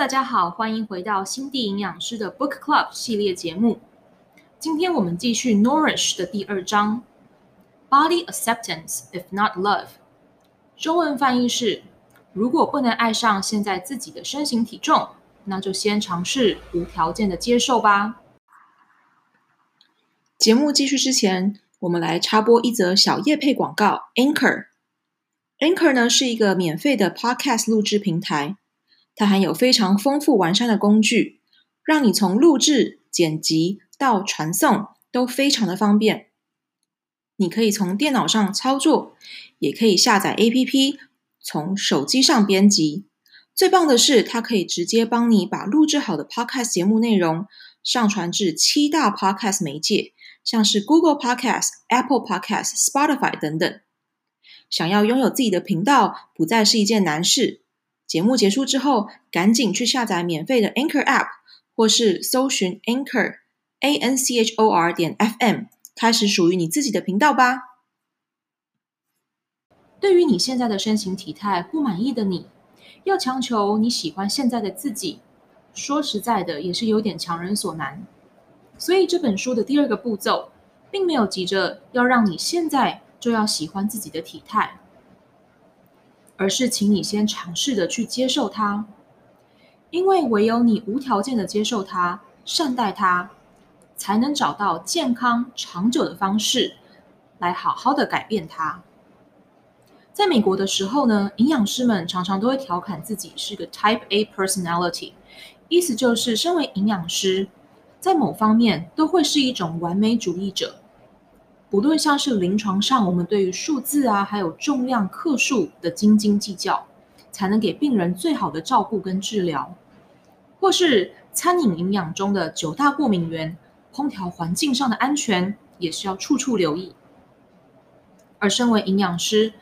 大家好，欢迎回到心地营养师的 Book Club 系列节目。今天我们继续 Nourish 的第二章，Body Acceptance if not love。中文翻译是：如果不能爱上现在自己的身形体重，那就先尝试无条件的接受吧。节目继续之前，我们来插播一则小叶配广告：Anchor。Anchor 呢是一个免费的 Podcast 录制平台，它含有非常丰富完善的工具，让你从录制、剪辑到传送都非常的方便。你可以从电脑上操作，也可以下载 APP，从手机上编辑。最棒的是，它可以直接帮你把录制好的 Podcast 节目内容上传至七大 Podcast 媒介，像是 Google Podcast、Apple Podcast、Spotify 等等。想要拥有自己的频道，不再是一件难事。节目结束之后，赶紧去下载免费的 Anchor App，或是搜寻 Anchor A N C H O R 点 F M，开始属于你自己的频道吧。对于你现在的身形体态不满意的你，要强求你喜欢现在的自己，说实在的，也是有点强人所难。所以这本书的第二个步骤，并没有急着要让你现在。就要喜欢自己的体态，而是请你先尝试的去接受它，因为唯有你无条件的接受它、善待它，才能找到健康长久的方式来好好的改变它。在美国的时候呢，营养师们常常都会调侃自己是个 Type A personality，意思就是身为营养师，在某方面都会是一种完美主义者。不论像是临床上，我们对于数字啊，还有重量克数的斤斤计较，才能给病人最好的照顾跟治疗；或是餐饮营养中的九大过敏源，烹调环境上的安全，也是要处处留意。而身为营养师，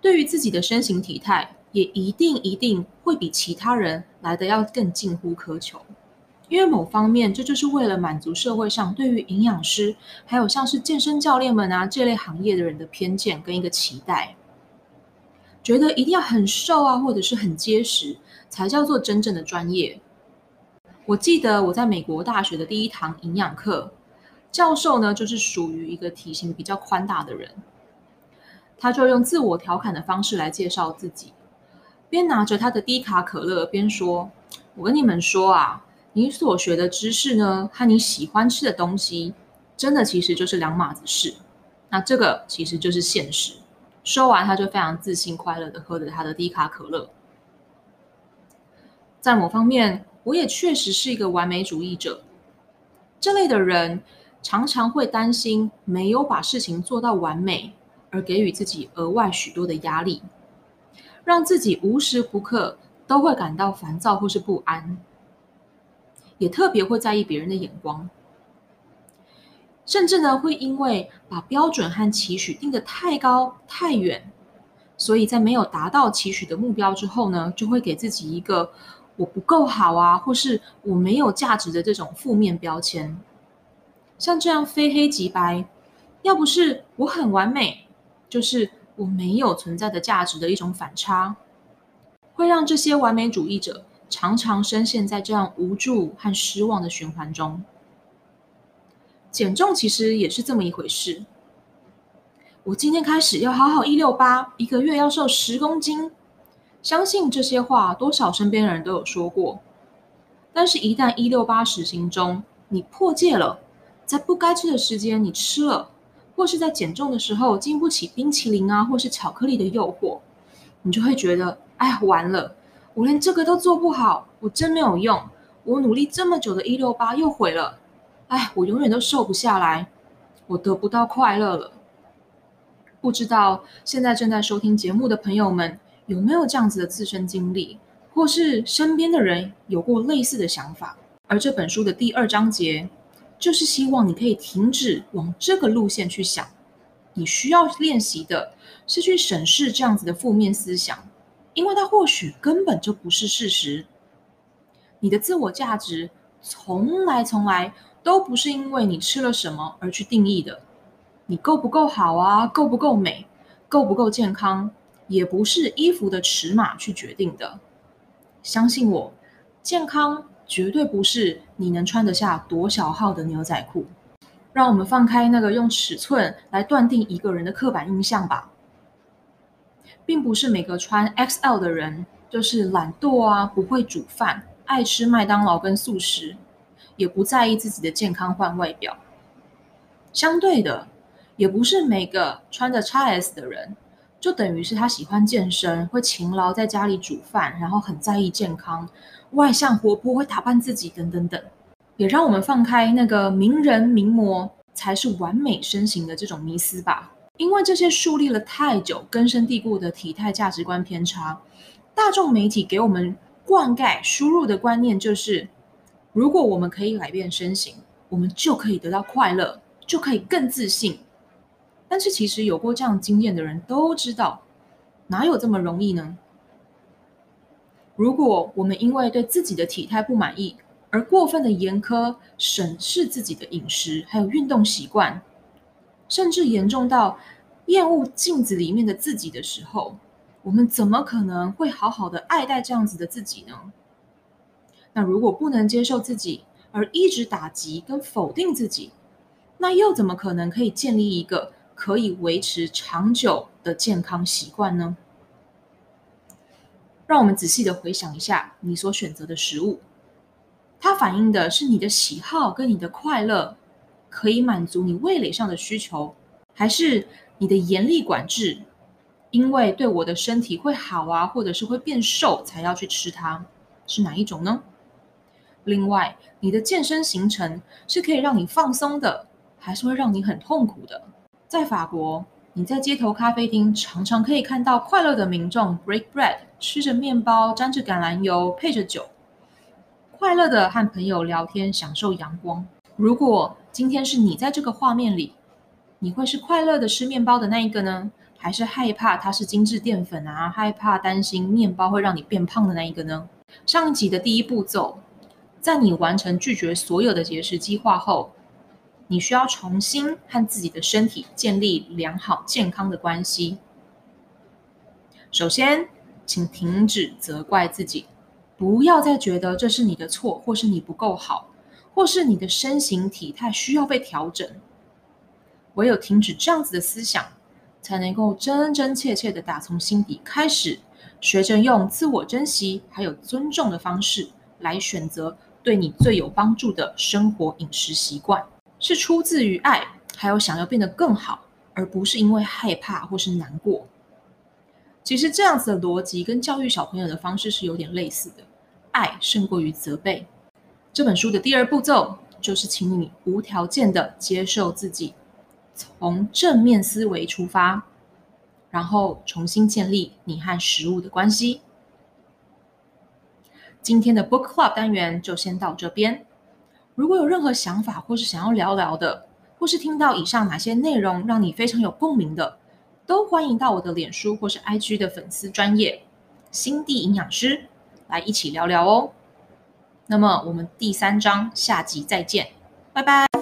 对于自己的身形体态，也一定一定会比其他人来得要更近乎苛求。因为某方面，这就是为了满足社会上对于营养师，还有像是健身教练们啊这类行业的人的偏见跟一个期待，觉得一定要很瘦啊，或者是很结实，才叫做真正的专业。我记得我在美国大学的第一堂营养课，教授呢就是属于一个体型比较宽大的人，他就用自我调侃的方式来介绍自己，边拿着他的低卡可乐边说：“我跟你们说啊。”你所学的知识呢，和你喜欢吃的东西，真的其实就是两码子事。那这个其实就是现实。说完，他就非常自信、快乐的喝着他的低卡可乐。在某方面，我也确实是一个完美主义者。这类的人常常会担心没有把事情做到完美，而给予自己额外许多的压力，让自己无时不刻都会感到烦躁或是不安。也特别会在意别人的眼光，甚至呢会因为把标准和期许定得太高太远，所以在没有达到期许的目标之后呢，就会给自己一个我不够好啊，或是我没有价值的这种负面标签。像这样非黑即白，要不是我很完美，就是我没有存在的价值的一种反差，会让这些完美主义者。常常深陷在这样无助和失望的循环中。减重其实也是这么一回事。我今天开始要好好一六八，一个月要瘦十公斤。相信这些话，多少身边的人都有说过。但是，一旦一六八实行中，你破戒了，在不该吃的时间你吃了，或是在减重的时候经不起冰淇淋啊，或是巧克力的诱惑，你就会觉得，哎，完了。我连这个都做不好，我真没有用。我努力这么久的一六八又毁了，哎，我永远都瘦不下来，我得不到快乐了。不知道现在正在收听节目的朋友们有没有这样子的自身经历，或是身边的人有过类似的想法？而这本书的第二章节，就是希望你可以停止往这个路线去想。你需要练习的是去审视这样子的负面思想。因为它或许根本就不是事实。你的自我价值从来从来都不是因为你吃了什么而去定义的。你够不够好啊？够不够美？够不够健康？也不是衣服的尺码去决定的。相信我，健康绝对不是你能穿得下多小号的牛仔裤。让我们放开那个用尺寸来断定一个人的刻板印象吧，并不是每个穿 XL 的人就是懒惰啊，不会煮饭，爱吃麦当劳跟速食，也不在意自己的健康换外表。相对的，也不是每个穿着 XS 的人，就等于是他喜欢健身，会勤劳在家里煮饭，然后很在意健康，外向活泼，会打扮自己等等等。也让我们放开那个名人名模才是完美身形的这种迷思吧，因为这些树立了太久、根深蒂固的体态价值观偏差，大众媒体给我们灌溉、输入的观念就是，如果我们可以改变身形，我们就可以得到快乐，就可以更自信。但是其实有过这样经验的人都知道，哪有这么容易呢？如果我们因为对自己的体态不满意，而过分的严苛审视自己的饮食，还有运动习惯，甚至严重到厌恶镜子里面的自己的时候，我们怎么可能会好好的爱戴这样子的自己呢？那如果不能接受自己，而一直打击跟否定自己，那又怎么可能可以建立一个可以维持长久的健康习惯呢？让我们仔细的回想一下你所选择的食物。它反映的是你的喜好跟你的快乐，可以满足你味蕾上的需求，还是你的严厉管制，因为对我的身体会好啊，或者是会变瘦才要去吃它，是哪一种呢？另外，你的健身行程是可以让你放松的，还是会让你很痛苦的？在法国，你在街头咖啡厅常常可以看到快乐的民众 break bread，吃着面包，沾着橄榄油，配着酒。快乐的和朋友聊天，享受阳光。如果今天是你在这个画面里，你会是快乐的吃面包的那一个呢？还是害怕它是精致淀粉啊？害怕担心面包会让你变胖的那一个呢？上一集的第一步骤，在你完成拒绝所有的节食计划后，你需要重新和自己的身体建立良好健康的关系。首先，请停止责怪自己。不要再觉得这是你的错，或是你不够好，或是你的身形体态需要被调整。唯有停止这样子的思想，才能够真真切切的打从心底开始，学着用自我珍惜还有尊重的方式来选择对你最有帮助的生活饮食习惯，是出自于爱，还有想要变得更好，而不是因为害怕或是难过。其实这样子的逻辑跟教育小朋友的方式是有点类似的。爱胜过于责备。这本书的第二步骤就是，请你无条件的接受自己，从正面思维出发，然后重新建立你和食物的关系。今天的 Book Club 单元就先到这边。如果有任何想法或是想要聊聊的，或是听到以上哪些内容让你非常有共鸣的，都欢迎到我的脸书或是 IG 的粉丝专业心地营养师。来一起聊聊哦。那么我们第三章下集再见，拜拜。